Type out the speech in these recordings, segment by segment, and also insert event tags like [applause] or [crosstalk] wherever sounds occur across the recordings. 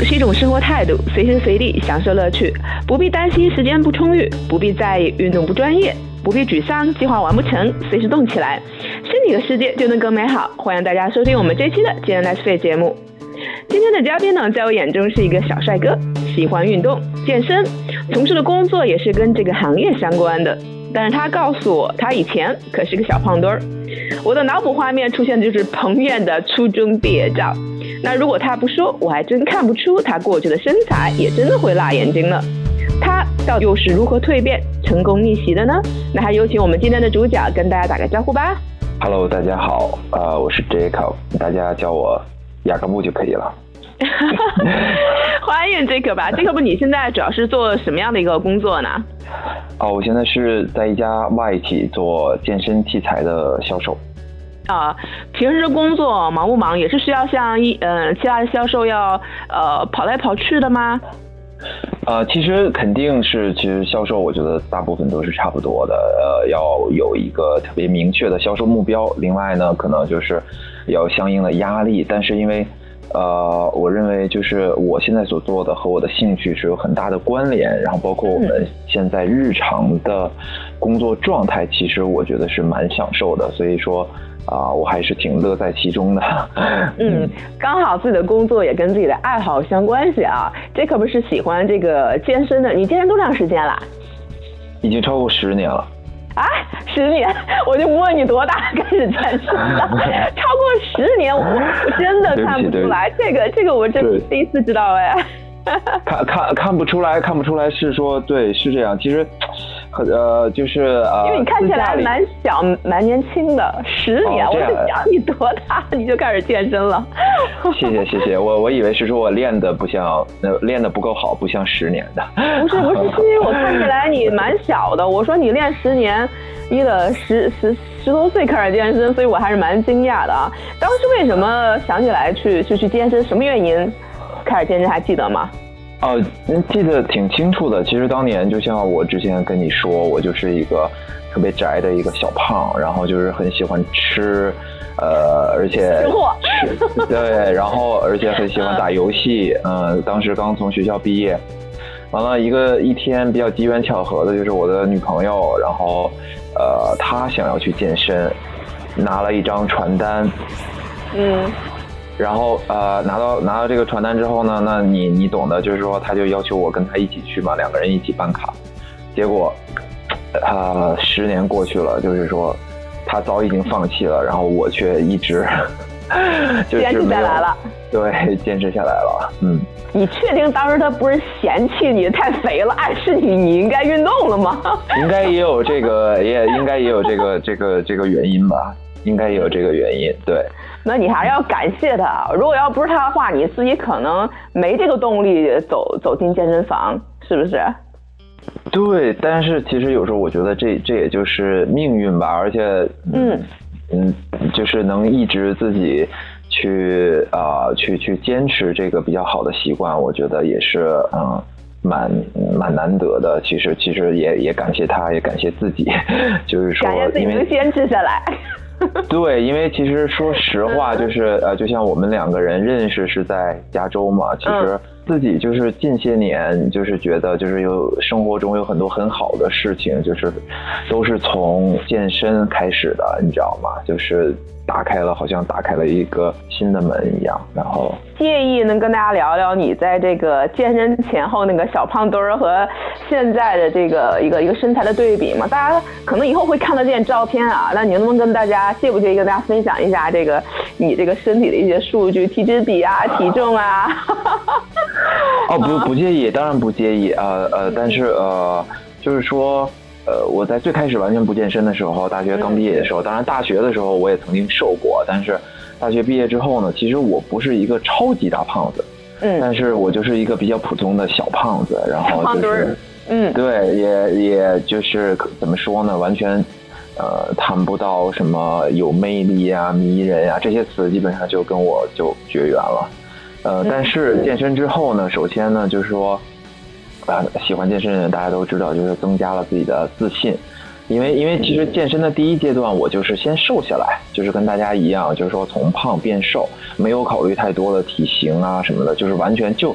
是一种生活态度，随时随地享受乐趣，不必担心时间不充裕，不必在意运动不专业，不必沮丧计划完不成，随时动起来，身体和世界就能更美好。欢迎大家收听我们这期的健人 Nice Fit 节目。今天的嘉宾呢，在我眼中是一个小帅哥，喜欢运动健身，从事的工作也是跟这个行业相关的。但是他告诉我，他以前可是个小胖墩儿。我的脑补画面出现的就是彭晏的初中毕业照。那如果他不说，我还真看不出他过去的身材也真的会辣眼睛了。他到底又是如何蜕变、成功逆袭的呢？那还有请我们今天的主角跟大家打个招呼吧。Hello，大家好，呃，我是 Jacob，大家叫我雅各布就可以了。[laughs] 欢迎 Jacob 吧，[laughs] Jacob，你现在主要是做什么样的一个工作呢？哦，我现在是在一家外企做健身器材的销售。啊，平时工作忙不忙？也是需要像一嗯其他的销售要呃跑来跑去的吗？呃，其实肯定是，其实销售我觉得大部分都是差不多的。呃，要有一个特别明确的销售目标，另外呢，可能就是要相应的压力。但是因为呃，我认为就是我现在所做的和我的兴趣是有很大的关联，然后包括我们现在日常的工作状态，其实我觉得是蛮享受的，所以说啊，我还是挺乐在其中的。[laughs] 嗯，刚好自己的工作也跟自己的爱好相关系啊，这可不是喜欢这个健身的，你健身多长时间了？已经超过十年了。啊，十年，[laughs] 我就不问你多大开始健身的，[laughs] 超过十年，我我真的看不出来，这个这个我真第一次知道哎。看看看不出来，看不出来是说对是这样，其实。呃，就是呃，因为你看起来蛮小、蛮年轻的，十年，我就想你多大你就开始健身了。谢谢谢谢，我我以为是说我练的不像，练的不够好，不像十年的。不是不是，是因为我看起来你蛮小的，我说你练十年，你得十十十多岁开始健身，所以我还是蛮惊讶的啊。当时为什么想起来去去去健身？什么原因开始健身？还记得吗？哦，记得挺清楚的。其实当年就像我之前跟你说，我就是一个特别宅的一个小胖，然后就是很喜欢吃，呃，而且吃对，然后而且很喜欢打游戏。嗯，当时刚从学校毕业，完了一个一天比较机缘巧合的，就是我的女朋友，然后呃，她想要去健身，拿了一张传单，嗯。然后呃拿到拿到这个传单之后呢，那你你懂的，就是说他就要求我跟他一起去嘛，两个人一起办卡。结果，呃十年过去了，就是说他早已经放弃了，然后我却一直 [laughs] 坚持下来了。对，坚持下来了。嗯。你确定当时他不是嫌弃你太肥了，暗示你你应该运动了吗？[laughs] 应该也有这个，也应该也有这个这个这个原因吧。应该也有这个原因，对。那你还是要感谢他，如果要不是他的话，你自己可能没这个动力走走进健身房，是不是？对，但是其实有时候我觉得这这也就是命运吧，而且，嗯嗯，就是能一直自己去啊去去坚持这个比较好的习惯，我觉得也是嗯蛮蛮难得的。其实其实也也感谢他，也感谢自己，[laughs] 就是说感谢自己能坚持下来。[laughs] 对，因为其实说实话，就是呃，就像我们两个人认识是在加州嘛，其实自己就是近些年就是觉得就是有生活中有很多很好的事情，就是都是从健身开始的，你知道吗？就是。打开了，好像打开了一个新的门一样。然后，介意能跟大家聊聊你在这个健身前后那个小胖墩儿和现在的这个一个一个身材的对比吗？大家可能以后会看得见照片啊。那你能不能跟大家介不介意跟大家分享一下这个你这个身体的一些数据，体脂比啊，体重啊？[laughs] 哦，不不介意，当然不介意呃呃，但是呃，就是说。呃，我在最开始完全不健身的时候，大学刚毕业的时候，当然大学的时候我也曾经瘦过，但是大学毕业之后呢，其实我不是一个超级大胖子，嗯，但是我就是一个比较普通的小胖子，然后就是，嗯，对，也也就是怎么说呢，完全呃谈不到什么有魅力啊、迷人啊这些词，基本上就跟我就绝缘了，呃，但是健身之后呢，首先呢就是说。啊，喜欢健身的人大家都知道，就是增加了自己的自信，因为因为其实健身的第一阶段，我就是先瘦下来，就是跟大家一样，就是说从胖变瘦，没有考虑太多的体型啊什么的，就是完全就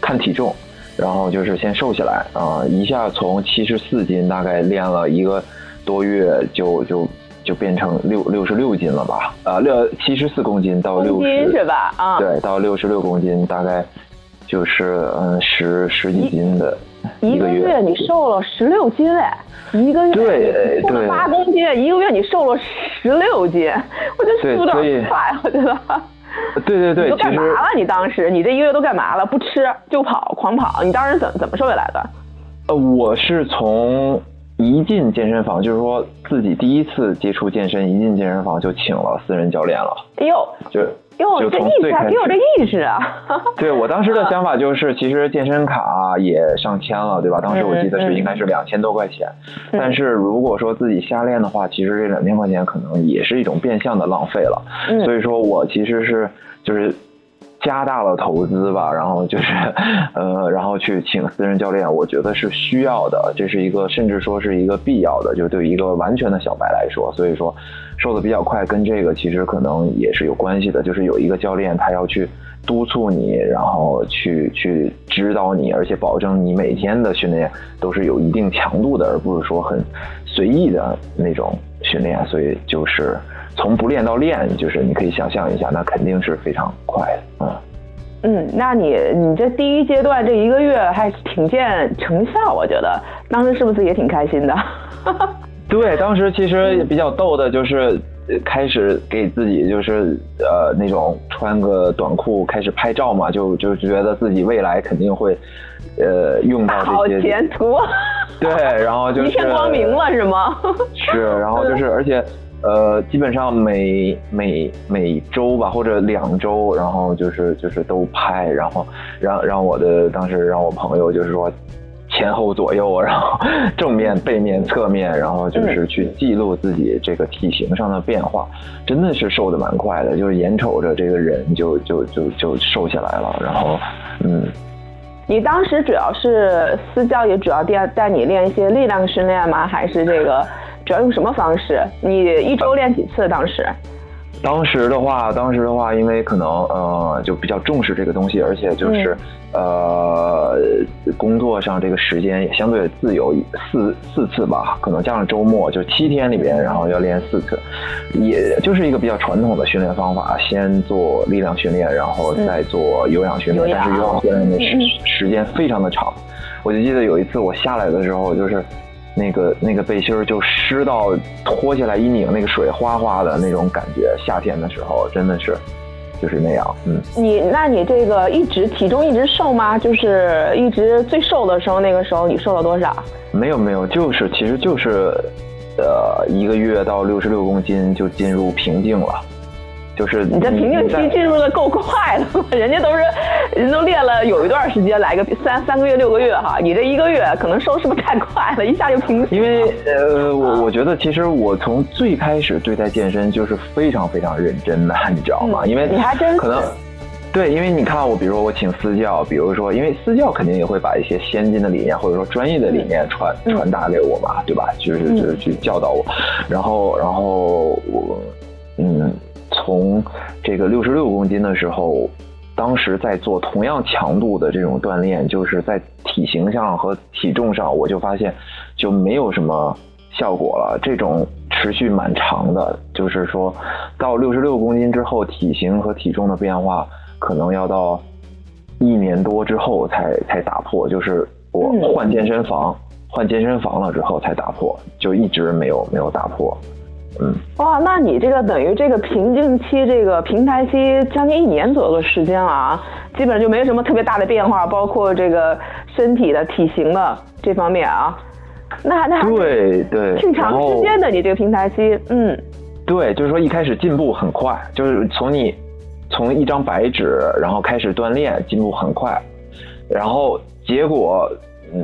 看体重，然后就是先瘦下来啊，一下从七十四斤大概练了一个多月，就就就变成六六十六斤了吧？呃，六七十四公斤到六十是吧？啊，对，到六十六公斤，大概就是嗯十十几斤的一个月，你瘦了十六斤哎。一个月瘦了八公斤，一个月你瘦了十六斤，[laughs] 我觉得速度快，我觉得。对对对，你都干嘛了？你当时你这一个月都干嘛了？不吃就跑，狂跑。你当时怎怎么瘦下来的？呃，我是从一进健身房，就是说自己第一次接触健身，一进健身房就请了私人教练了。哎呦，就。哟，这意识还挺有这意识啊！对我当时的想法就是，其实健身卡也上千了，对吧？当时我记得是应该是两千多块钱。但是如果说自己瞎练的话，其实这两千块钱可能也是一种变相的浪费了。所以说我其实是就是加大了投资吧，然后就是呃，然后去请私人教练，我觉得是需要的，这是一个甚至说是一个必要的，就对一个完全的小白来说，所以说。瘦的比较快，跟这个其实可能也是有关系的。就是有一个教练，他要去督促你，然后去去指导你，而且保证你每天的训练都是有一定强度的，而不是说很随意的那种训练。所以就是从不练到练，就是你可以想象一下，那肯定是非常快的。嗯嗯，那你你这第一阶段这一个月还挺见成效，我觉得当时是不是也挺开心的？[laughs] 对，当时其实比较逗的就是开始给自己就是呃那种穿个短裤开始拍照嘛，就就觉得自己未来肯定会呃用到这些前途。对，然后 [laughs] 就一片光明了是吗？是，然后就是 [laughs] 而且呃基本上每每每周吧或者两周，然后就是就是都拍，然后让让我的当时让我朋友就是说。前后左右，然后 [laughs] 正面、背面、侧面，然后就是去记录自己这个体型上的变化，真的是瘦的蛮快的，就是眼瞅着这个人就就就就瘦下来了。然后，嗯，你当时主要是私教也主要带带你练一些力量训练吗？还是这个主要用什么方式？你一周练几次？当时？当时的话，当时的话，因为可能呃就比较重视这个东西，而且就是呃工作上这个时间也相对自由，四四次吧，可能加上周末就七天里边，然后要练四次，也就是一个比较传统的训练方法，先做力量训练，然后再做有氧训练，但是有氧训练的时时间非常的长，我就记得有一次我下来的时候就是。那个那个背心儿就湿到脱下来一拧，那个水哗哗的那种感觉。夏天的时候真的是就是那样，嗯。你那你这个一直体重一直瘦吗？就是一直最瘦的时候，那个时候你瘦了多少？没有没有，就是其实就是呃一个月到六十六公斤就进入瓶颈了。就是你这瓶颈期进入的够快的，人家都是人都练了有一段时间，来个三三个月六个月哈，你这一个月可能收是不是太快了，一下就平？因为呃，我我觉得其实我从最开始对待健身就是非常非常认真的，你知道吗？因为你还真可能对，因为你看我，比如说我请私教，比如说因为私教肯定也会把一些先进的理念或者说专业的理念传传达给我嘛，对吧？就是就是去教导我，然后然后我嗯。从这个六十六公斤的时候，当时在做同样强度的这种锻炼，就是在体型上和体重上，我就发现就没有什么效果了。这种持续蛮长的，就是说到六十六公斤之后，体型和体重的变化可能要到一年多之后才才打破。就是我换健身房，换健身房了之后才打破，就一直没有没有打破。嗯，哇，那你这个等于这个瓶颈期，这个平台期将近一年左右的时间了啊，基本上就没有什么特别大的变化，包括这个身体的体型的这方面啊，那那对对，挺长时间的你这个平台期，嗯，对，就是说一开始进步很快，就是从你从一张白纸，然后开始锻炼，进步很快，然后结果。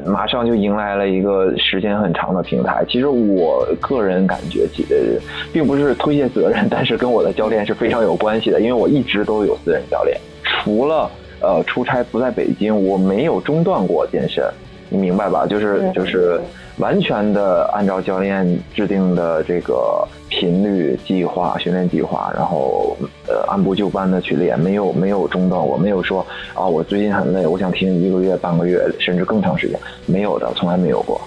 马上就迎来了一个时间很长的平台。其实我个人感觉，呃，并不是推卸责任，[laughs] 但是跟我的教练是非常有关系的。因为我一直都有私人教练，除了呃出差不在北京，我没有中断过健身。你明白吧？就是就是完全的按照教练制定的这个频率计划、训练计划，然后呃按部就班的去练，没有没有中断，我没有说啊我最近很累，我想停一个月、半个月，甚至更长时间，没有的，从来没有过。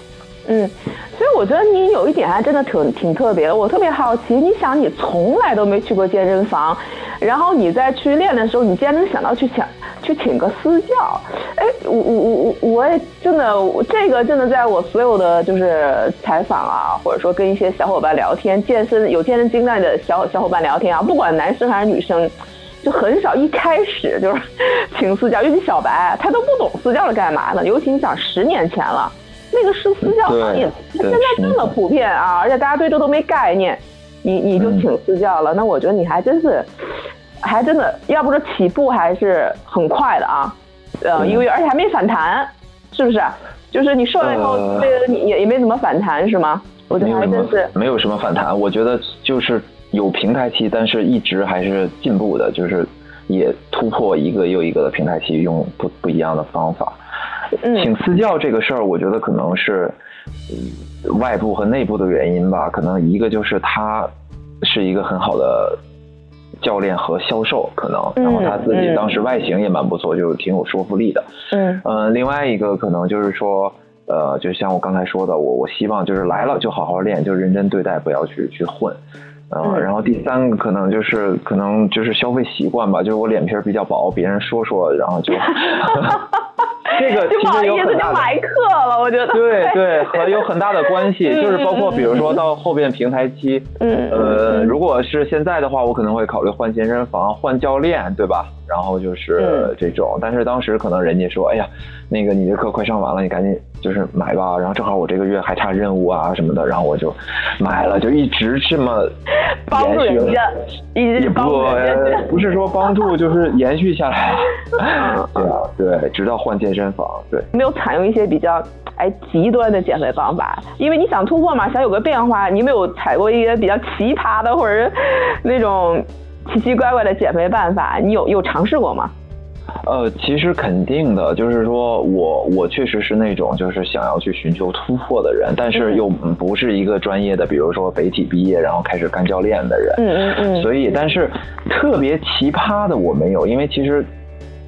嗯，所以我觉得你有一点还真的挺挺特别的。我特别好奇，你想你从来都没去过健身房，然后你在去练的时候，你竟然能想到去请去请个私教？哎，我我我我我也真的，这个真的在我所有的就是采访啊，或者说跟一些小伙伴聊天，健身有健身经验的小小伙伴聊天啊，不管男生还是女生，就很少一开始就是 [laughs] 请私教，尤其小白，他都不懂私教是干嘛的，尤其你想十年前了。那个是私教行业，现在这么普遍啊，而且大家对这都没概念，你你就请私教了，那我觉得你还真是，还真的，要不说起步还是很快的啊，呃，因为而且还没反弹，是不是？就是你瘦了以后，这个你也也没怎么反弹，是吗？我觉得还真是没有什么反弹，我觉得就是有平台期，但是一直还是进步的，就是也突破一个又一个的平台期，用不不一样的方法。请私教这个事儿，我觉得可能是外部和内部的原因吧。可能一个就是他是一个很好的教练和销售，可能，然后他自己当时外形也蛮不错，就挺有说服力的。嗯嗯，另外一个可能就是说，呃，就像我刚才说的，我我希望就是来了就好好练，就认真对待，不要去去混。嗯，然后第三个可能就是可能就是消费习惯吧，就是我脸皮比较薄，别人说说，然后就。[laughs] 这个 [laughs] 其实有很大的埋课了，我觉得对对，和有很大的关系，就是包括比如说到后边平台期，嗯呃，如果是现在的话，我可能会考虑换健身房、换教练，对吧？然后就是这种，但是当时可能人家说，哎呀，那个你的课快上完了，你赶紧就是买吧。然后正好我这个月还差任务啊什么的，然后我就买了，就一直这么 [laughs] 延续了。也不不是说帮助，就是延续下来。[laughs] 对啊，对，直到换健身房，对。没有采用一些比较哎极端的减肥方法，因为你想突破嘛，想有个变化，你没有采过一些比较奇葩的或者那种。奇奇怪怪的减肥办法，你有有尝试过吗？呃，其实肯定的，就是说我我确实是那种就是想要去寻求突破的人，但是又不是一个专业的，比如说北体毕业然后开始干教练的人。嗯嗯嗯。所以，但是特别奇葩的我没有，因为其实。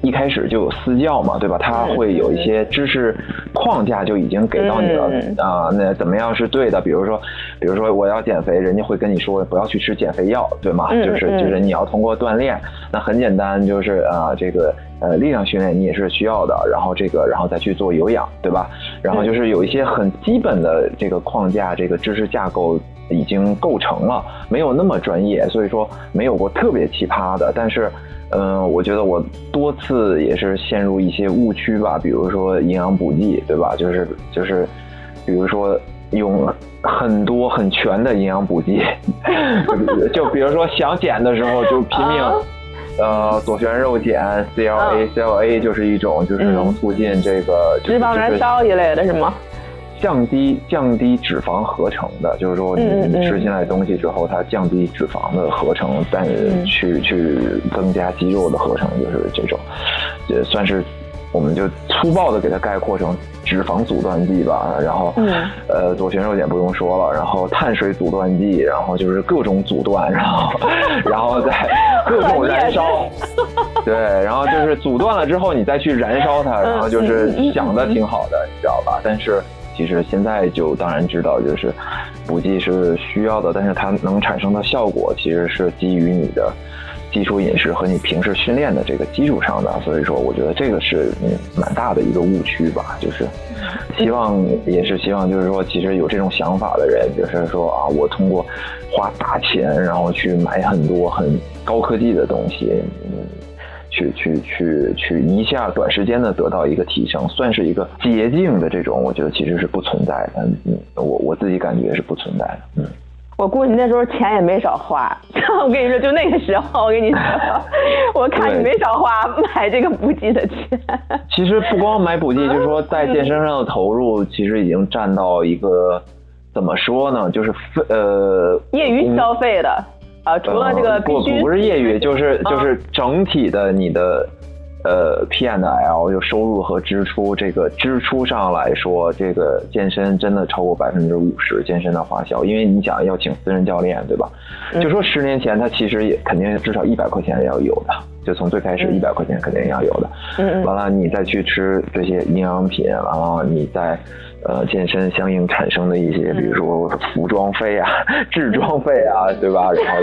一开始就有私教嘛，对吧？他会有一些知识框架就已经给到你了啊。那怎么样是对的？比如说，比如说我要减肥，人家会跟你说不要去吃减肥药，对吗？就是就是你要通过锻炼，那很简单，就是啊这个呃力量训练你也是需要的，然后这个然后再去做有氧，对吧？然后就是有一些很基本的这个框架，这个知识架构已经构成了，没有那么专业，所以说没有过特别奇葩的，但是。嗯，我觉得我多次也是陷入一些误区吧，比如说营养补剂，对吧？就是就是，比如说用很多很全的营养补剂，[laughs] 就比如说想减的时候就拼命，呃，左旋肉碱、CLA，CLA 就是一种就是能促进这个脂肪燃烧一类的是吗？降低降低脂肪合成的，就是说你吃进来东西之后，它降低脂肪的合成，但去去增加肌肉的合成，就是这种，也算是我们就粗暴的给它概括成脂肪阻断剂吧。然后，呃，左旋肉碱不用说了，然后碳水阻断剂，然后就是各种阻断，然后 [laughs] 然后再各种燃烧，[laughs] 对，然后就是阻断了之后，你再去燃烧它，然后就是想的挺好的，你知道吧？但是。其实现在就当然知道，就是补剂是需要的，但是它能产生的效果其实是基于你的基础饮食和你平时训练的这个基础上的。所以说，我觉得这个是蛮大的一个误区吧。就是希望也是希望，就是说，其实有这种想法的人，就是说啊，我通过花大钱，然后去买很多很高科技的东西。去去去去一下短时间的得到一个提升，算是一个捷径的这种，我觉得其实是不存在的。嗯，我我自己感觉是不存在的。嗯，我估计那时候钱也没少花。[laughs] 我跟你说，就那个时候，我跟你说，[laughs] 我看你没少花买这个补剂的钱。其实不光买补剂，就是说在健身上的投入，其实已经占到一个怎么说呢？就是呃，业余消费的。啊，除了这个不不是业余，就是就是整体的你的呃，P and L 就收入和支出，这个支出上来说，这个健身真的超过百分之五十健身的花销，因为你想要请私人教练，对吧？就说十年前他其实也肯定至少一百块钱要有的，就从最开始一百块钱肯定要有的。嗯完了，你再去吃这些营养品，完了你再呃健身相应产生的一些，比如说服装费啊、制装费啊，对吧？然后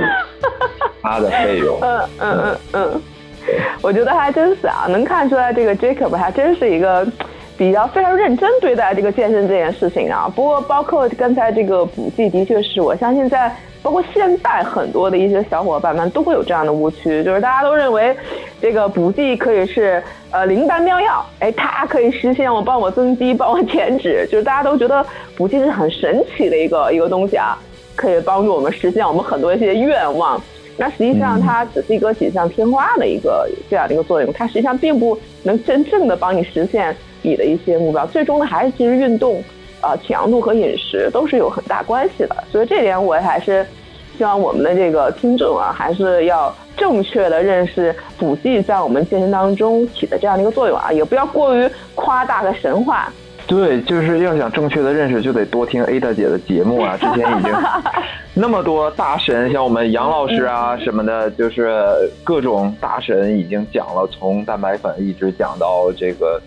他的费用。嗯嗯嗯嗯，我觉得还真是啊，能看出来这个 Jacob 还真是一个比较非常认真对待这个健身这件事情啊。不过包括刚才这个补剂，的确是我相信在包括现在很多的一些小伙伴们都会有这样的误区，就是大家都认为这个补剂可以是呃灵丹妙药，哎，它可以实现我帮我增肌、帮我减脂，就是大家都觉得补剂是很神奇的一个一个东西啊，可以帮助我们实现我们很多一些愿望。那实际上它只是一个锦上添花的一个这样的一个作用，它实际上并不能真正的帮你实现你的一些目标。最终呢，还是其实运动、呃强度和饮食都是有很大关系的。所以这点我还是希望我们的这个听众啊，还是要正确的认识补剂在我们健身当中起的这样的一个作用啊，也不要过于夸大和神话。对，就是要想正确的认识，就得多听 Ada 姐的节目啊。之前已经 [laughs] 那么多大神，像我们杨老师啊什么的，就是各种大神已经讲了，从蛋白粉一直讲到这个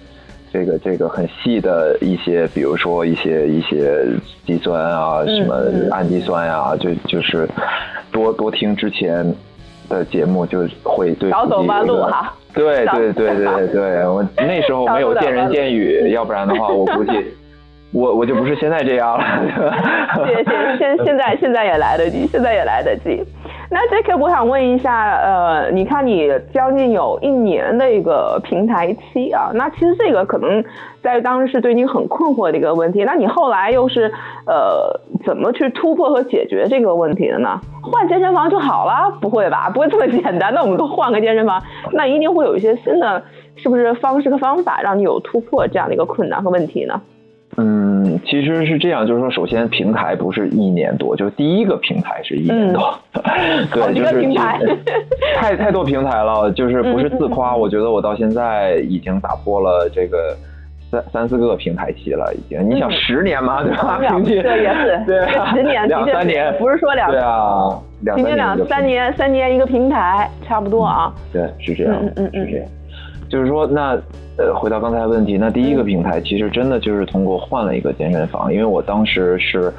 这个这个很细的一些，比如说一些一些肌酸啊，什么氨基酸呀、就就是多多听之前的节目，就会对少走弯路哈。对对对对对，我那时候没有见人见语，要不然的话，我估计 [laughs] 我我就不是现在这样了。现 [laughs] 现，现现在现在也来得及，现在也来得及。那 Jacob，我想问一下，呃，你看你将近有一年的一个平台期啊，那其实这个可能在当时是对你很困惑的一个问题。那你后来又是呃怎么去突破和解决这个问题的呢？换健身房就好了？不会吧？不会这么简单？那我们都换个健身房，那一定会有一些新的，是不是方式和方法让你有突破这样的一个困难和问题呢？嗯，其实是这样，就是说，首先平台不是一年多，就第一个平台是一年多，嗯、[laughs] 对，就是 [laughs] 太太多平台了，就是不是自夸，我觉得我到现在已经打破了这个三三四个平台期了，已经。你想十年嘛，对吧？平均对也是，[laughs] 对啊，十年两三年，不是说两对啊，平均两三年，三年一个平台，差不多啊。对，是这样，嗯嗯嗯，是这样。就是说，那呃，回到刚才的问题，那第一个平台其实真的就是通过换了一个健身房，因为我当时是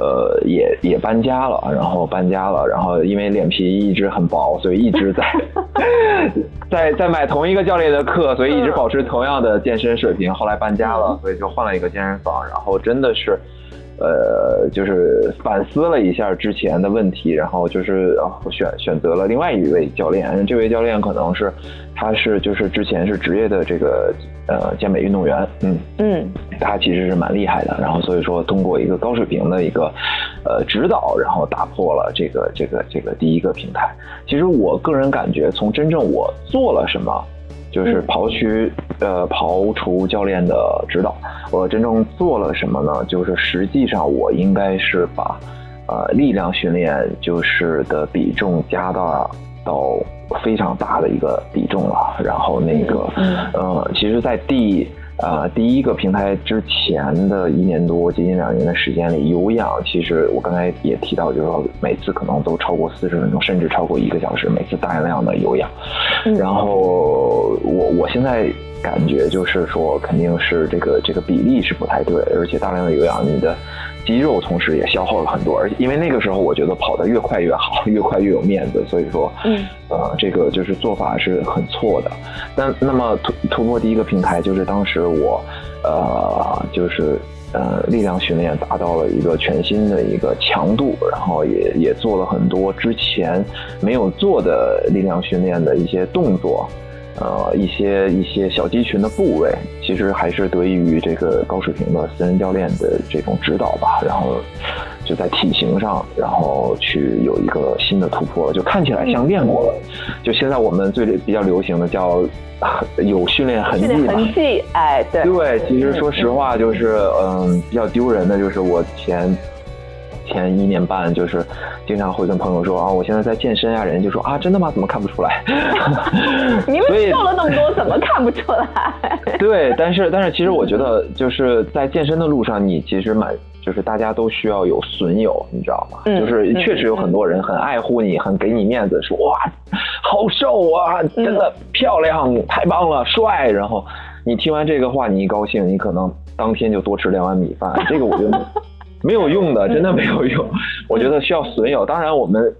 呃也也搬家了，然后搬家了，然后因为脸皮一直很薄，所以一直在 [laughs] 在在买同一个教练的课，所以一直保持同样的健身水平。后来搬家了，所以就换了一个健身房，然后真的是。呃，就是反思了一下之前的问题，然后就是选选择了另外一位教练。这位教练可能是，他是就是之前是职业的这个呃健美运动员，嗯嗯，他其实是蛮厉害的。然后所以说通过一个高水平的一个呃指导，然后打破了这个这个这个第一个平台。其实我个人感觉，从真正我做了什么。就是刨去呃刨除教练的指导，我真正做了什么呢？就是实际上我应该是把呃力量训练就是的比重加大到非常大的一个比重了。然后那个呃，其实，在第呃第一个平台之前的一年多接近两年的时间里，有氧其实我刚才也提到，就是说每次可能都超过四十分钟，甚至超过一个小时，每次大量的有氧。然后我我现在感觉就是说，肯定是这个这个比例是不太对，而且大量的有氧，你的肌肉同时也消耗了很多，而且因为那个时候我觉得跑得越快越好，[laughs] 越快越有面子，所以说，嗯，呃，这个就是做法是很错的。但那么突突破第一个平台，就是当时我，呃，就是。呃，力量训练达到了一个全新的一个强度，然后也也做了很多之前没有做的力量训练的一些动作，呃，一些一些小肌群的部位，其实还是得益于这个高水平的私人教练的这种指导吧。然后就在体型上，然后去有一个新的突破，就看起来像练过了。就现在我们最比较流行的叫。[laughs] 有训练痕迹吧？痕迹，哎，对。对，其实说实话，就是嗯，比较丢人的就是我前前一年半，就是经常会跟朋友说啊，我现在在健身啊，人家就说啊，真的吗？怎么看不出来？[laughs] 你们瘦了那么多，怎么看不出来？对，但是但是，其实我觉得就是在健身的路上，你其实蛮。就是大家都需要有损友，你知道吗？就是确实有很多人很爱护你，很给你面子，说哇，好瘦啊，真的漂亮，太棒了，帅。然后你听完这个话，你一高兴，你可能当天就多吃两碗米饭。这个我觉得没有用的，真的没有用。[laughs] 我觉得需要损友。当然，我们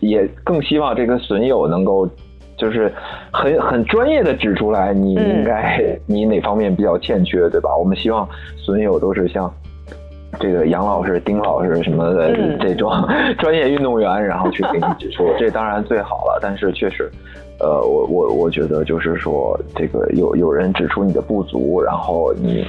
也更希望这个损友能够就是很很专业的指出来，你应该 [laughs] 你哪方面比较欠缺，对吧？我们希望损友都是像。这个杨老师、丁老师什么的这种专业运动员，然后去给你指出，[laughs] 这当然最好了。但是确实，呃，我我我觉得就是说，这个有有人指出你的不足，然后你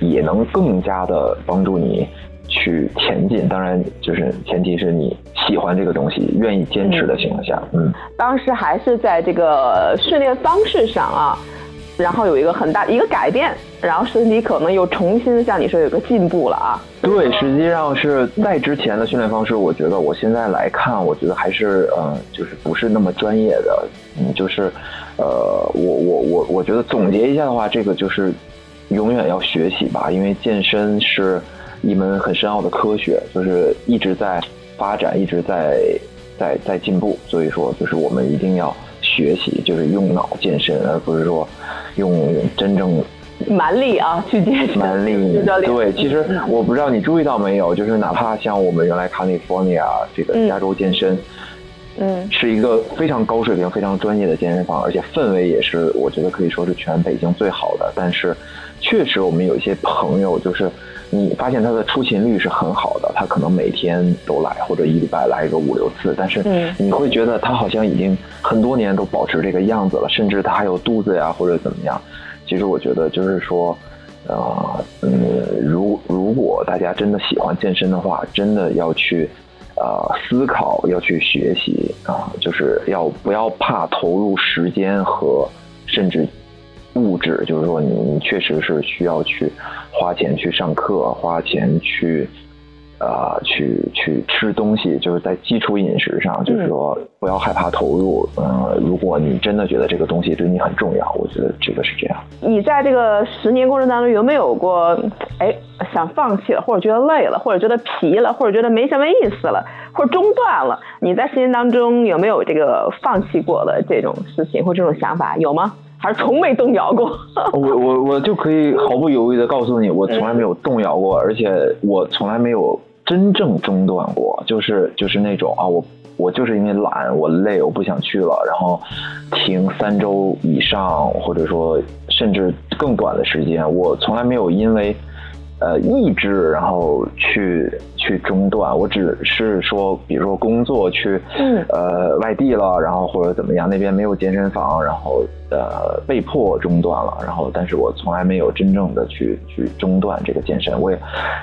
你也能更加的帮助你去前进。当然，就是前提是你喜欢这个东西，愿意坚持的情况下。嗯，当时还是在这个训练方式上啊。然后有一个很大一个改变，然后身体可能又重新像你说有个进步了啊。对，实际上是在之前的训练方式，我觉得我现在来看，我觉得还是呃，就是不是那么专业的。嗯，就是呃，我我我我觉得总结一下的话，这个就是永远要学习吧，因为健身是一门很深奥的科学，就是一直在发展，一直在在在进步。所以说，就是我们一定要。学习就是用脑健身，而不是说用真正蛮力啊去健身。蛮力 [laughs] 对，其实我不知道你注意到没有，就是哪怕像我们原来 California 这个加州健身，嗯，是一个非常高水平、非常专业的健身房，而且氛围也是我觉得可以说是全北京最好的。但是确实，我们有一些朋友就是。你发现他的出勤率是很好的，他可能每天都来，或者一礼拜来个五六次，但是你会觉得他好像已经很多年都保持这个样子了，甚至他还有肚子呀或者怎么样。其实我觉得就是说，呃，嗯，如如果大家真的喜欢健身的话，真的要去呃思考，要去学习啊，就是要不要怕投入时间和甚至。物质就是说，你你确实是需要去花钱去上课，花钱去呃去去吃东西，就是在基础饮食上，就是说不要害怕投入。嗯，如果你真的觉得这个东西对你很重要，我觉得这个是这样。你在这个十年过程当中有没有过哎想放弃了，或者觉得累了，或者觉得疲了，或者觉得没什么意思了，或者中断了？你在十年当中有没有这个放弃过的这种事情或这种想法？有吗？还是从没动摇过。[laughs] 我我我就可以毫不犹豫的告诉你，我从来没有动摇过，而且我从来没有真正中断过。就是就是那种啊，我我就是因为懒，我累，我不想去了，然后停三周以上，或者说甚至更短的时间，我从来没有因为呃意志然后去。去中断，我只是说，比如说工作去，嗯呃，外地了，然后或者怎么样，那边没有健身房，然后呃，被迫中断了，然后，但是我从来没有真正的去去中断这个健身，我也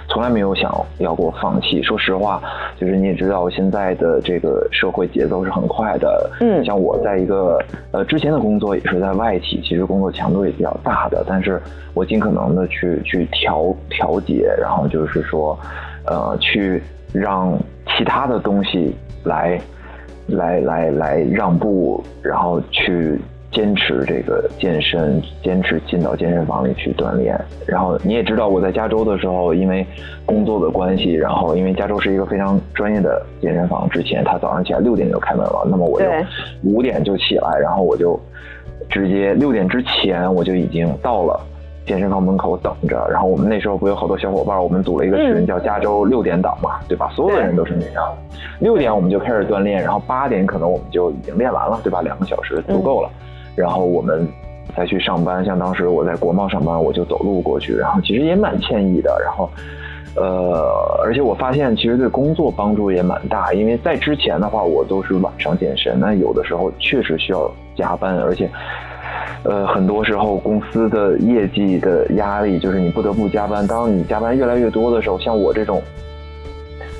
从来没有想要过放弃。说实话，就是你也知道，现在的这个社会节奏是很快的，嗯，像我在一个呃之前的工作也是在外企，其实工作强度也比较大的，但是我尽可能的去去调调调节，然后就是说。呃，去让其他的东西来，来来来让步，然后去坚持这个健身，坚持进到健身房里去锻炼。然后你也知道，我在加州的时候，因为工作的关系，然后因为加州是一个非常专业的健身房，之前他早上起来六点就开门了，那么我就五点就起来，然后我就直接六点之前我就已经到了。健身房门口等着，然后我们那时候不有好多小伙伴，我们组了一个群，叫加州六点档嘛，对吧？所有的人都是那样，六点我们就开始锻炼，然后八点可能我们就已经练完了，对吧？两个小时足够了，然后我们再去上班。像当时我在国贸上班，我就走路过去，然后其实也蛮惬意的。然后，呃，而且我发现其实对工作帮助也蛮大，因为在之前的话，我都是晚上健身，那有的时候确实需要加班，而且。呃，很多时候公司的业绩的压力，就是你不得不加班。当你加班越来越多的时候，像我这种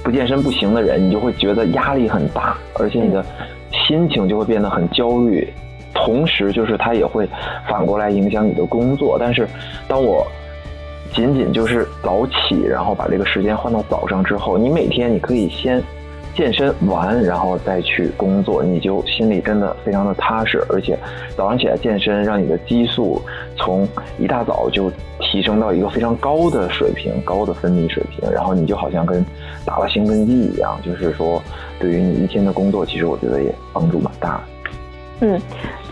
不健身不行的人，你就会觉得压力很大，而且你的心情就会变得很焦虑。同时，就是它也会反过来影响你的工作。但是，当我仅仅就是早起，然后把这个时间换到早上之后，你每天你可以先健身完，然后再去工作，你就心里真的非常的踏实。而且早上起来健身，让你的激素从一大早就提升到一个非常高的水平，高的分泌水平，然后你就好像跟打了兴奋剂一样，就是说对于你一天的工作，其实我觉得也帮助蛮大。嗯。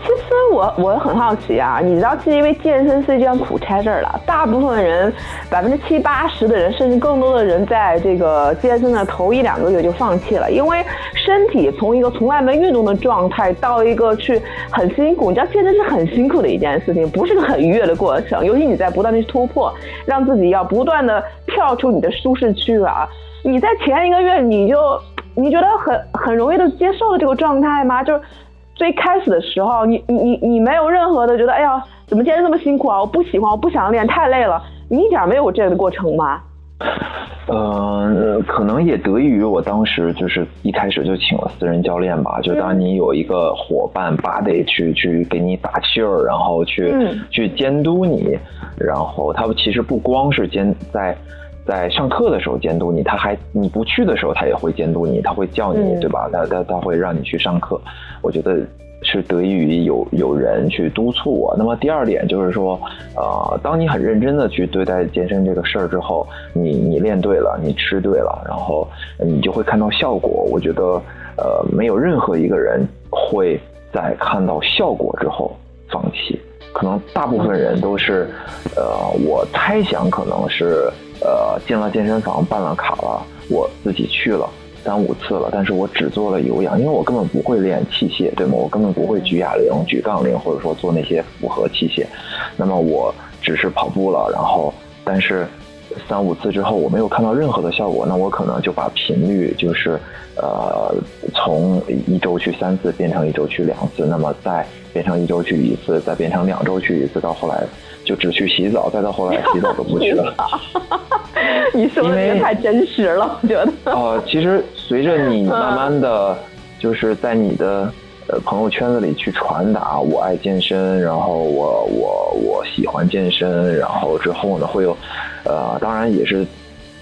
其实我我很好奇啊，你知道，是因为健身是一件苦差事儿了。大部分人，百分之七八十的人，甚至更多的人，在这个健身的头一两个月就放弃了，因为身体从一个从来没运动的状态到一个去很辛苦。你知道，健身是很辛苦的一件事情，不是个很愉悦的过程。尤其你在不断的突破，让自己要不断的跳出你的舒适区啊。你在前一个月你就你觉得很很容易的接受了这个状态吗？就是。最开始的时候，你你你你没有任何的觉得，哎呀，怎么今天这么辛苦啊？我不喜欢，我不想练，太累了。你一点没有这样的过程吗？嗯，可能也得益于我当时就是一开始就请了私人教练吧。就当你有一个伙伴把得去去给你打气儿，然后去去监督你，然后他其实不光是监在。在上课的时候监督你，他还你不去的时候，他也会监督你，他会叫你，对吧？他他他会让你去上课。我觉得是得益于有有人去督促我。那么第二点就是说，呃，当你很认真的去对待健身这个事儿之后，你你练对了，你吃对了，然后你就会看到效果。我觉得，呃，没有任何一个人会在看到效果之后放弃。可能大部分人都是，呃，我猜想可能是。呃，进了健身房办了卡了，我自己去了三五次了，但是我只做了有氧，因为我根本不会练器械，对吗？我根本不会举哑铃、举杠铃，或者说做那些复合器械。那么我只是跑步了，然后但是三五次之后我没有看到任何的效果，那我可能就把频率就是呃从一周去三次变成一周去两次，那么再变成一周去一次，再变成两周去一次，到后来。就只去洗澡，再到后来洗澡都不去了。[laughs] 你说的这个太真实了，我觉得。哦，其实随着你慢慢的，就是在你的呃朋友圈子里去传达我爱健身，然后我我我喜欢健身，然后之后呢会有，呃，当然也是，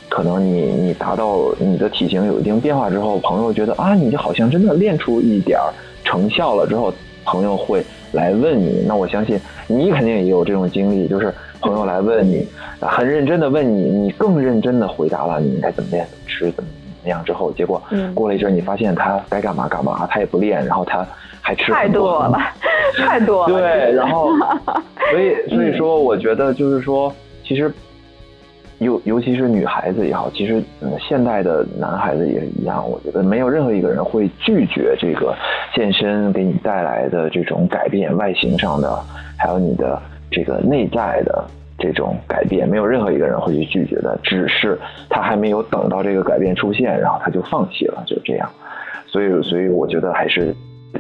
可能你你达到你的体型有一定变化之后，朋友觉得啊，你好像真的练出一点成效了之后，朋友会。来问你，那我相信你肯定也有这种经历，就是朋友来问你，很认真的问你，你更认真的回答了你应该怎么练、怎么吃、怎么怎么样之后，结果过了一阵，你发现他该干嘛干嘛，他也不练，然后他还吃太多了，[laughs] 太多了。对，然后 [laughs] 所以所以说，我觉得就是说，其实。尤尤其是女孩子也好，其实嗯，现代的男孩子也一样。我觉得没有任何一个人会拒绝这个健身给你带来的这种改变，外形上的，还有你的这个内在的这种改变，没有任何一个人会去拒绝的。只是他还没有等到这个改变出现，然后他就放弃了，就这样。所以，所以我觉得还是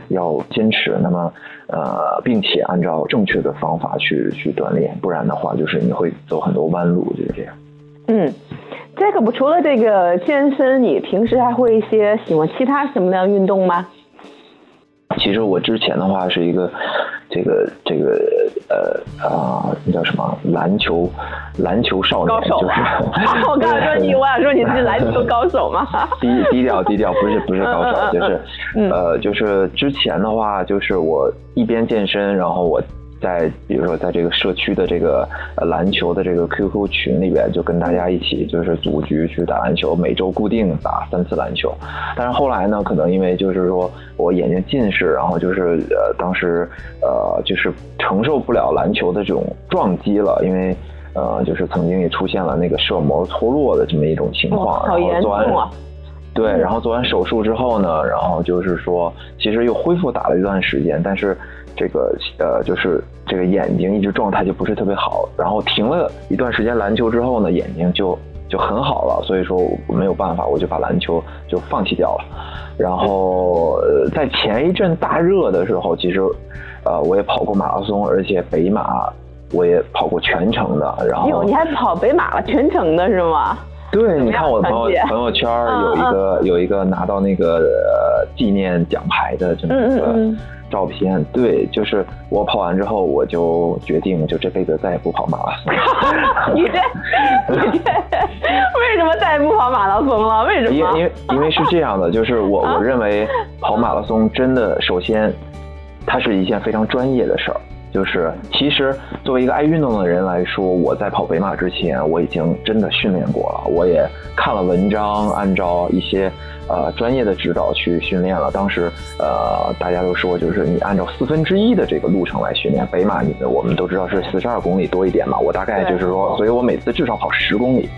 要坚持。那么，呃，并且按照正确的方法去去锻炼，不然的话，就是你会走很多弯路，就是这样。嗯，这个不除了这个健身，你平时还会一些喜欢其他什么样运动吗？其实我之前的话是一个，这个这个呃啊，那叫什么篮球篮球少年，就是 [laughs] 我刚才说你，我想说你是篮球高手吗？[laughs] 低低调低调，不是不是高手，就是呃就是之前的话，就是我一边健身，然后我。在比如说，在这个社区的这个呃篮球的这个 QQ 群里边，就跟大家一起就是组局去打篮球，每周固定打三次篮球。但是后来呢，可能因为就是说我眼睛近视，然后就是呃当时呃就是承受不了篮球的这种撞击了，因为呃就是曾经也出现了那个射膜脱落的这么一种情况，好严重啊！对，然后做完手术之后呢，然后就是说其实又恢复打了一段时间，但是。这个呃，就是这个眼睛一直状态就不是特别好，然后停了一段时间篮球之后呢，眼睛就就很好了，所以说我没有办法，我就把篮球就放弃掉了。然后在前一阵大热的时候，其实呃我也跑过马拉松，而且北马我也跑过全程的。然后你还跑北马了，全程的是吗？对，你看我的朋友朋友圈有一个有一个拿到那个纪念奖牌的这么一个。照片。对，就是我跑完之后，我就决定就这辈子再也不跑马拉松。[laughs] 你这你这为什么再也不跑马拉松了？为什么？因因为因为是这样的，就是我我认为跑马拉松真的，首先它是一件非常专业的事儿。就是其实作为一个爱运动的人来说，我在跑北马之前，我已经真的训练过了，我也看了文章，按照一些呃专业的指导去训练了。当时呃大家都说，就是你按照四分之一的这个路程来训练北马，你我们都知道是四十二公里多一点嘛，我大概就是说，所以我每次至少跑十公里，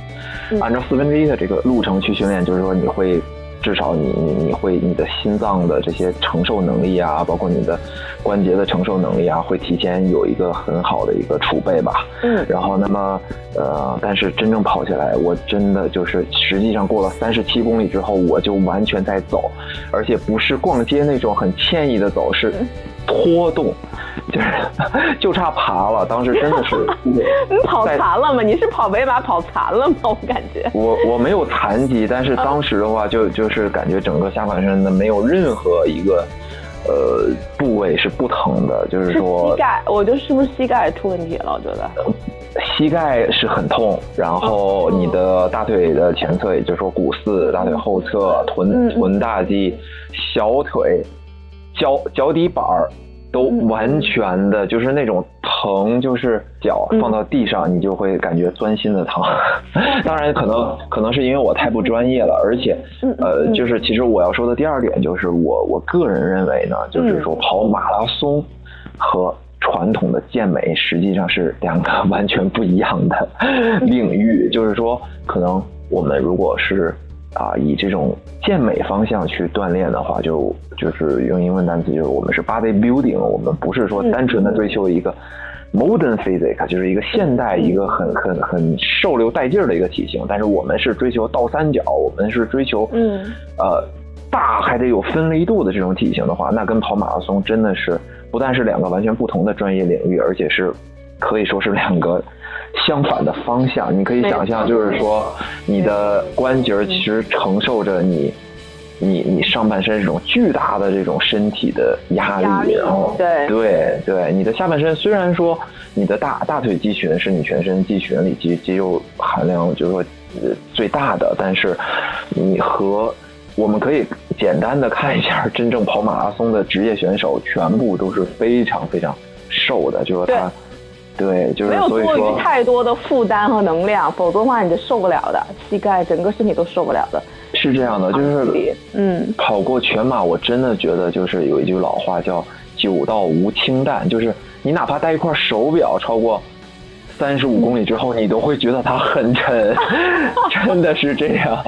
按照四分之一的这个路程去训练，就是说你会。至少你你你会你的心脏的这些承受能力啊，包括你的关节的承受能力啊，会提前有一个很好的一个储备吧。嗯。然后那么呃，但是真正跑起来，我真的就是实际上过了三十七公里之后，我就完全在走，而且不是逛街那种很惬意的走，是拖动。就 [laughs] 是就差爬了，当时真的是。[laughs] 你跑残了吗？你是跑北马跑残了吗？我感觉。我我没有残疾，但是当时的话就就是感觉整个下半身的没有任何一个呃部位是不疼的，就是说。膝盖，我觉得是不是膝盖出问题了？我觉得。膝盖是很痛，然后你的大腿的前侧，也就是说股四、大腿后侧、臀臀大肌、小腿、脚脚底板儿。都完全的就是那种疼，就是脚放到地上，你就会感觉钻心的疼。[laughs] 当然，可能可能是因为我太不专业了，而且，呃，就是其实我要说的第二点就是，我我个人认为呢，就是说跑马拉松和传统的健美实际上是两个完全不一样的领域。就是说，可能我们如果是。啊，以这种健美方向去锻炼的话，就就是用英文单词，就是我们是 body building，我们不是说单纯的追求一个 modern physique，就是一个现代、一个很很很瘦溜带劲儿的一个体型，但是我们是追求倒三角，我们是追求嗯。呃大还得有分离度的这种体型的话，那跟跑马拉松真的是不但是两个完全不同的专业领域，而且是可以说是两个。相反的方向，你可以想象，就是说，你的关节其实承受着你，你你上半身这种巨大的这种身体的压力，然后对对对，你的下半身虽然说你的大大腿肌群是你全身肌群里肌肌肉含量就是说最大的，但是你和我们可以简单的看一下，真正跑马拉松的职业选手全部都是非常非常瘦的，就是他。对，就是没有多余太多的负担和能量，否则的话你就受不了的，膝盖整个身体都受不了的。是这样的，就是嗯，跑过全马，我真的觉得就是有一句老话叫“久到无清淡”，就是你哪怕带一块手表超过三十五公里之后，你都会觉得它很沉，[laughs] 真的是这样，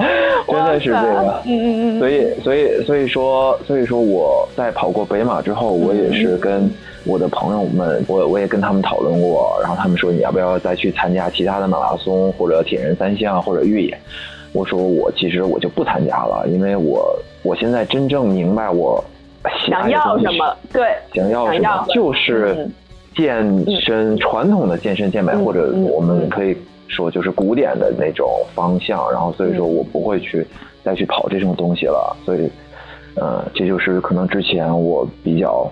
真的是这样。嗯嗯嗯。所以，所以，所以说，所以说我在跑过北马之后，我也是跟。我的朋友们，我我也跟他们讨论过，然后他们说你要不要再去参加其他的马拉松或者铁人三项或者越野？我说我其实我就不参加了，因为我我现在真正明白我想要什么，对，想要什么就是健身传统的健身健美，或者我们可以说就是古典的那种方向，然后所以说我不会去再去跑这种东西了，所以呃，这就是可能之前我比较。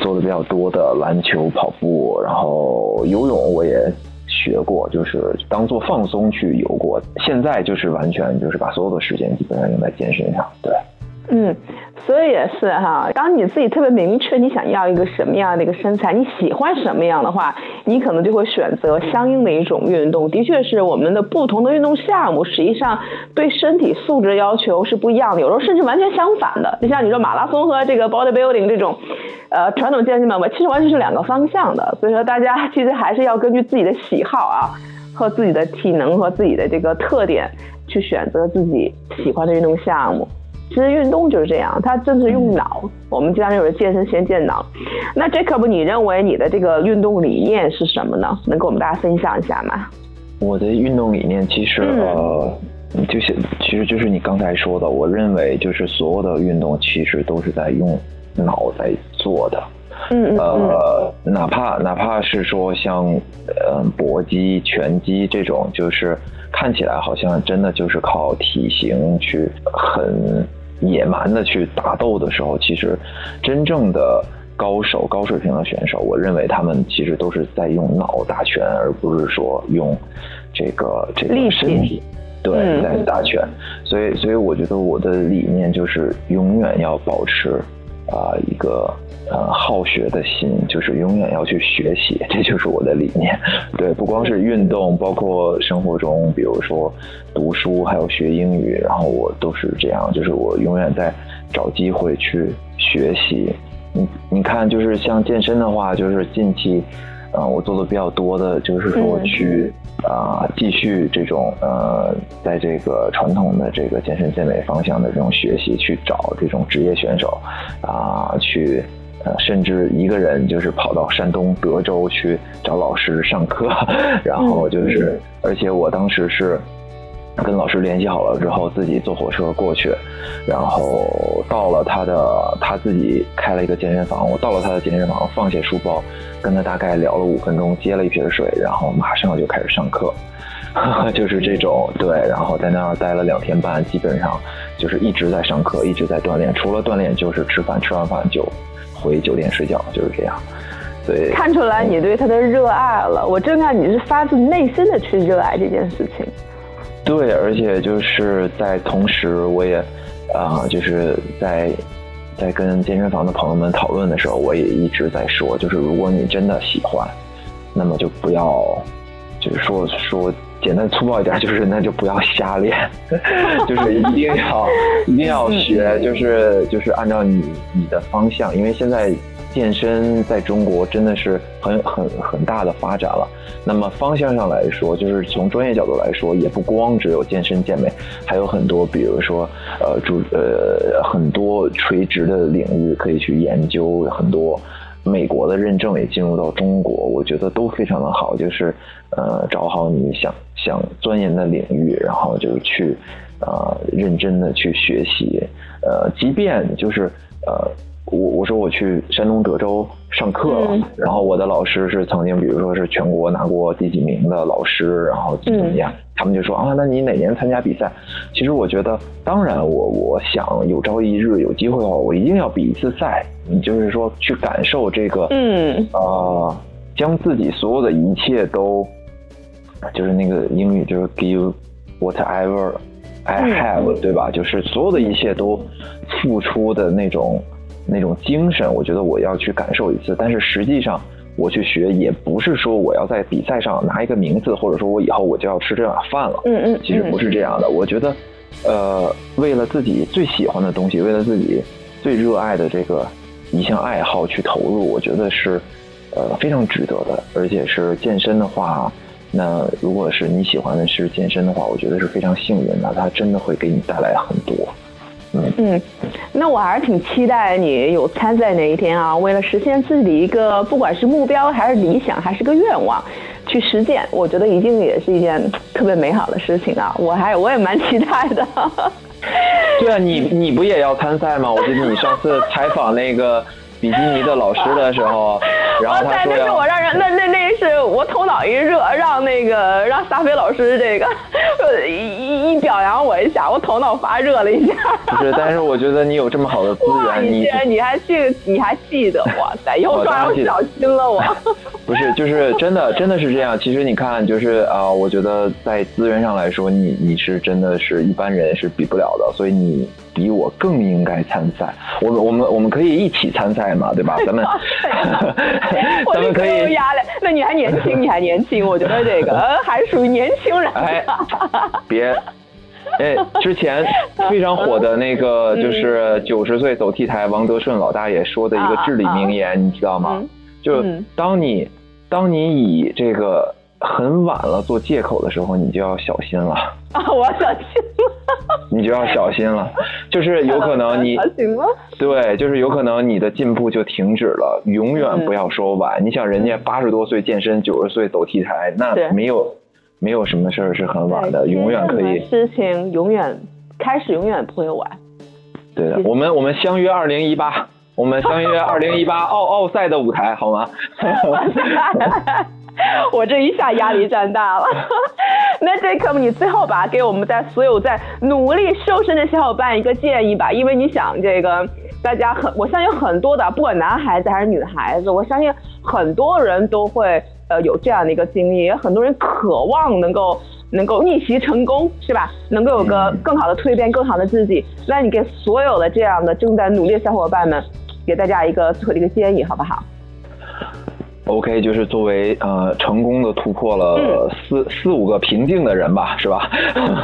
做的比较多的篮球、跑步，然后游泳我也学过，就是当做放松去游过。现在就是完全就是把所有的时间基本上用在健身上，对。嗯，所以也是哈。当你自己特别明确你想要一个什么样的一个身材，你喜欢什么样的话，你可能就会选择相应的一种运动。的确是我们的不同的运动项目，实际上对身体素质要求是不一样的，有时候甚至完全相反的。就像你说马拉松和这个 bodybuilding 这种，呃，传统健身嘛，其实完全是两个方向的。所以说，大家其实还是要根据自己的喜好啊，和自己的体能和自己的这个特点，去选择自己喜欢的运动项目。其实运动就是这样，它正是用脑。我们经常有健身先健脑。那 Jacob，你认为你的这个运动理念是什么呢？能跟我们大家分享一下吗？我的运动理念其实呃，就是其实就是你刚才说的，我认为就是所有的运动其实都是在用脑在做的。嗯嗯。呃，哪怕哪怕是说像呃搏击、拳击这种，就是看起来好像真的就是靠体型去很。野蛮的去打斗的时候，其实真正的高手、高水平的选手，我认为他们其实都是在用脑打拳，而不是说用这个这个身体。对，在打拳。所以，所以我觉得我的理念就是永远要保持啊一个呃好学的心，就是永远要去学习，[laughs] 这就是我的理念。[laughs] 对，不光是运动，包括生活中，比如说读书，还有学英语，然后我都是这样，就是我永远在找机会去学习。你你看，就是像健身的话，就是近期，呃，我做的比较多的，就是说去啊，继续这种呃，在这个传统的这个健身健美方向的这种学习，去找这种职业选手啊，去呃，甚至一个人就是跑到山东德州去找老师上课，然后就是，而且我当时是。跟老师联系好了之后，自己坐火车过去，然后到了他的，他自己开了一个健身房。我到了他的健身房，放下书包，跟他大概聊了五分钟，接了一瓶水，然后马上就开始上课，[laughs] 就是这种对。然后在那儿待了两天半，基本上就是一直在上课，一直在锻炼。除了锻炼就是吃饭，吃完饭就回酒店睡觉，就是这样。对，看出来你对他的热爱了。我真看你是发自内心的去热爱这件事情。对，而且就是在同时，我也，啊，就是在在跟健身房的朋友们讨论的时候，我也一直在说，就是如果你真的喜欢，那么就不要，就是说说简单粗暴一点，就是那就不要瞎练，[laughs] 就是一定要一定要学，就是就是按照你你的方向，因为现在。健身在中国真的是很很很大的发展了。那么方向上来说，就是从专业角度来说，也不光只有健身健美，还有很多，比如说呃主呃很多垂直的领域可以去研究。很多美国的认证也进入到中国，我觉得都非常的好。就是呃找好你想想钻研的领域，然后就去呃认真的去学习。呃，即便就是呃。我我说我去山东德州上课了，然后我的老师是曾经，比如说是全国拿过第几名的老师，然后怎么样，他们就说啊，那你哪年参加比赛？其实我觉得，当然我我想有朝一日有机会的话，我一定要比一次赛。你就是说去感受这个，嗯啊，将自己所有的一切都，就是那个英语就是 give whatever I have，对吧？就是所有的一切都付出的那种。那种精神，我觉得我要去感受一次。但是实际上，我去学也不是说我要在比赛上拿一个名次，或者说我以后我就要吃这碗饭了。嗯嗯，其实不是这样的。我觉得，呃，为了自己最喜欢的东西，为了自己最热爱的这个一项爱好去投入，我觉得是呃非常值得的。而且是健身的话，那如果是你喜欢的是健身的话，我觉得是非常幸运的，它真的会给你带来很多。嗯，那我还是挺期待你有参赛那一天啊！为了实现自己的一个，不管是目标还是理想，还是个愿望，去实践，我觉得一定也是一件特别美好的事情啊！我还我也蛮期待的。对啊，你你不也要参赛吗？我记得你上次采访那个。比基尼的老师的时候，[laughs] 然后他说那是我让人，那那那是我头脑一热，让那个让撒菲老师这个一一表扬我一下，我头脑发热了一下。不是，但是我觉得你有这么好的资源，你你还记你还记得，哇塞，以后说要小心了我。[laughs] 不是，就是真的真的是这样。其实你看，就是啊，我觉得在资源上来说，你你是真的是一般人是比不了的，所以你。比我更应该参赛，我们我们我们可以一起参赛嘛，对吧？[laughs] 咱们咱们可以。压力，那你还年轻，你还年轻，我觉得这个 [laughs] 呃还属于年轻人。哎，别，哎，之前非常火的那个 [laughs] 就是九十岁走 T 台王德顺老大爷说的一个至理名言，你知道吗？就当你当你以这个很晚了做借口的时候，你就要小心了。啊，我要小心了。你就要小心了，就是有可能你 [laughs] 对，就是有可能你的进步就停止了。永远不要说晚。你想，人家八十多岁健身，九十岁走 T 台，那没有没有什么事儿是很晚的，永远可以。事情永远开始，永远不会晚。对的，我们我们相约二零一八，我们相约二零一八奥奥赛的舞台，好吗？[laughs] [laughs] [laughs] 我这一下压力山大了。[laughs] 那这科目你最后吧，给我们在所有在努力瘦身的小伙伴一个建议吧，因为你想这个大家很，我相信很多的，不管男孩子还是女孩子，我相信很多人都会呃有这样的一个经历，也很多人渴望能够能够逆袭成功，是吧？能够有个更好的蜕变，更好的自己。那你给所有的这样的正在努力的小伙伴们，给大家一个最后的一个建议，好不好？OK，就是作为呃成功的突破了四四五个瓶颈的人吧，是吧？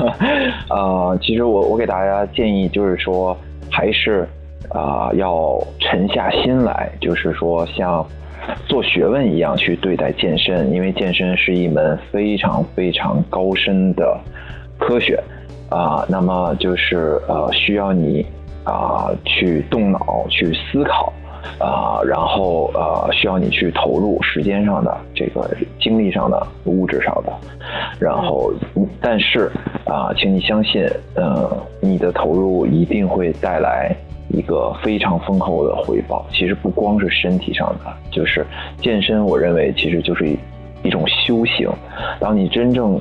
[laughs] 呃，其实我我给大家建议就是说，还是啊要沉下心来，就是说像做学问一样去对待健身，因为健身是一门非常非常高深的科学啊。那么就是呃需要你啊去动脑去思考。啊，然后呃，需要你去投入时间上的、这个精力上的、物质上的，然后，但是啊，请你相信，呃，你的投入一定会带来一个非常丰厚的回报。其实不光是身体上的，就是健身，我认为其实就是一种修行。当你真正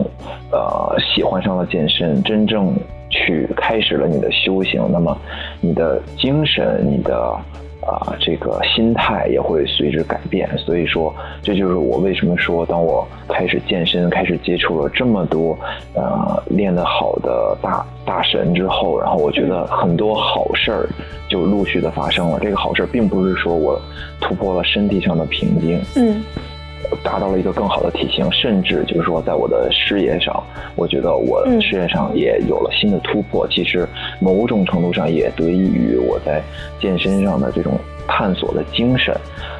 呃喜欢上了健身，真正去开始了你的修行，那么你的精神，你的。啊，这个心态也会随之改变，所以说这就是我为什么说，当我开始健身，开始接触了这么多呃练得好的大大神之后，然后我觉得很多好事儿就陆续的发生了。这个好事儿并不是说我突破了身体上的瓶颈，嗯。达到了一个更好的体型，甚至就是说，在我的事业上，我觉得我事业上也有了新的突破。其实某种程度上也得益于我在健身上的这种探索的精神，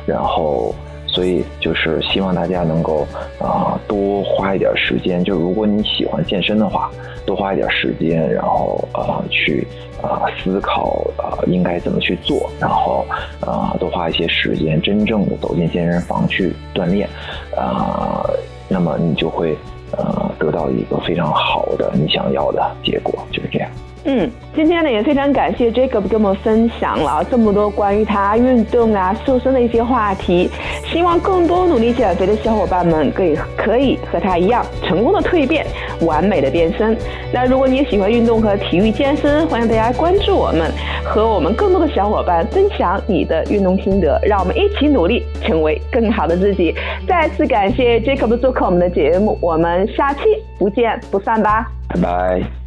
然后。所以就是希望大家能够啊多花一点时间，就如果你喜欢健身的话，多花一点时间，然后啊去啊思考啊应该怎么去做，然后啊多花一些时间，真正的走进健身房去锻炼啊，那么你就会呃得到一个非常好的你想要的结果，就是这样。嗯，今天呢也非常感谢 Jacob 跟我们分享了这么多关于他运动啊、瘦身的一些话题。希望更多努力减肥的小伙伴们可以可以和他一样成功的蜕变，完美的变身。那如果你也喜欢运动和体育健身，欢迎大家关注我们，和我们更多的小伙伴分享你的运动心得，让我们一起努力成为更好的自己。再次感谢 Jacob 做客我们的节目，我们下期不见不散吧，拜拜。